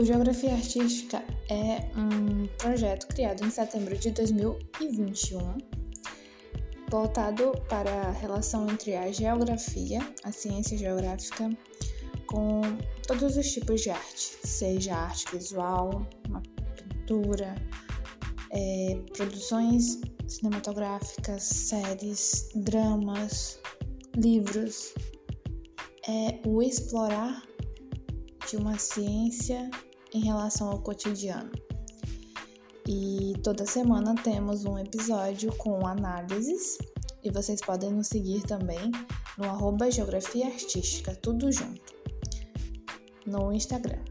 O Geografia Artística é um projeto criado em setembro de 2021, voltado para a relação entre a geografia, a ciência geográfica, com todos os tipos de arte, seja arte visual, uma pintura, é, produções cinematográficas, séries, dramas, livros, é o explorar de uma ciência em relação ao cotidiano. E toda semana temos um episódio com análises e vocês podem nos seguir também no arroba Geografia Artística, tudo junto, no Instagram.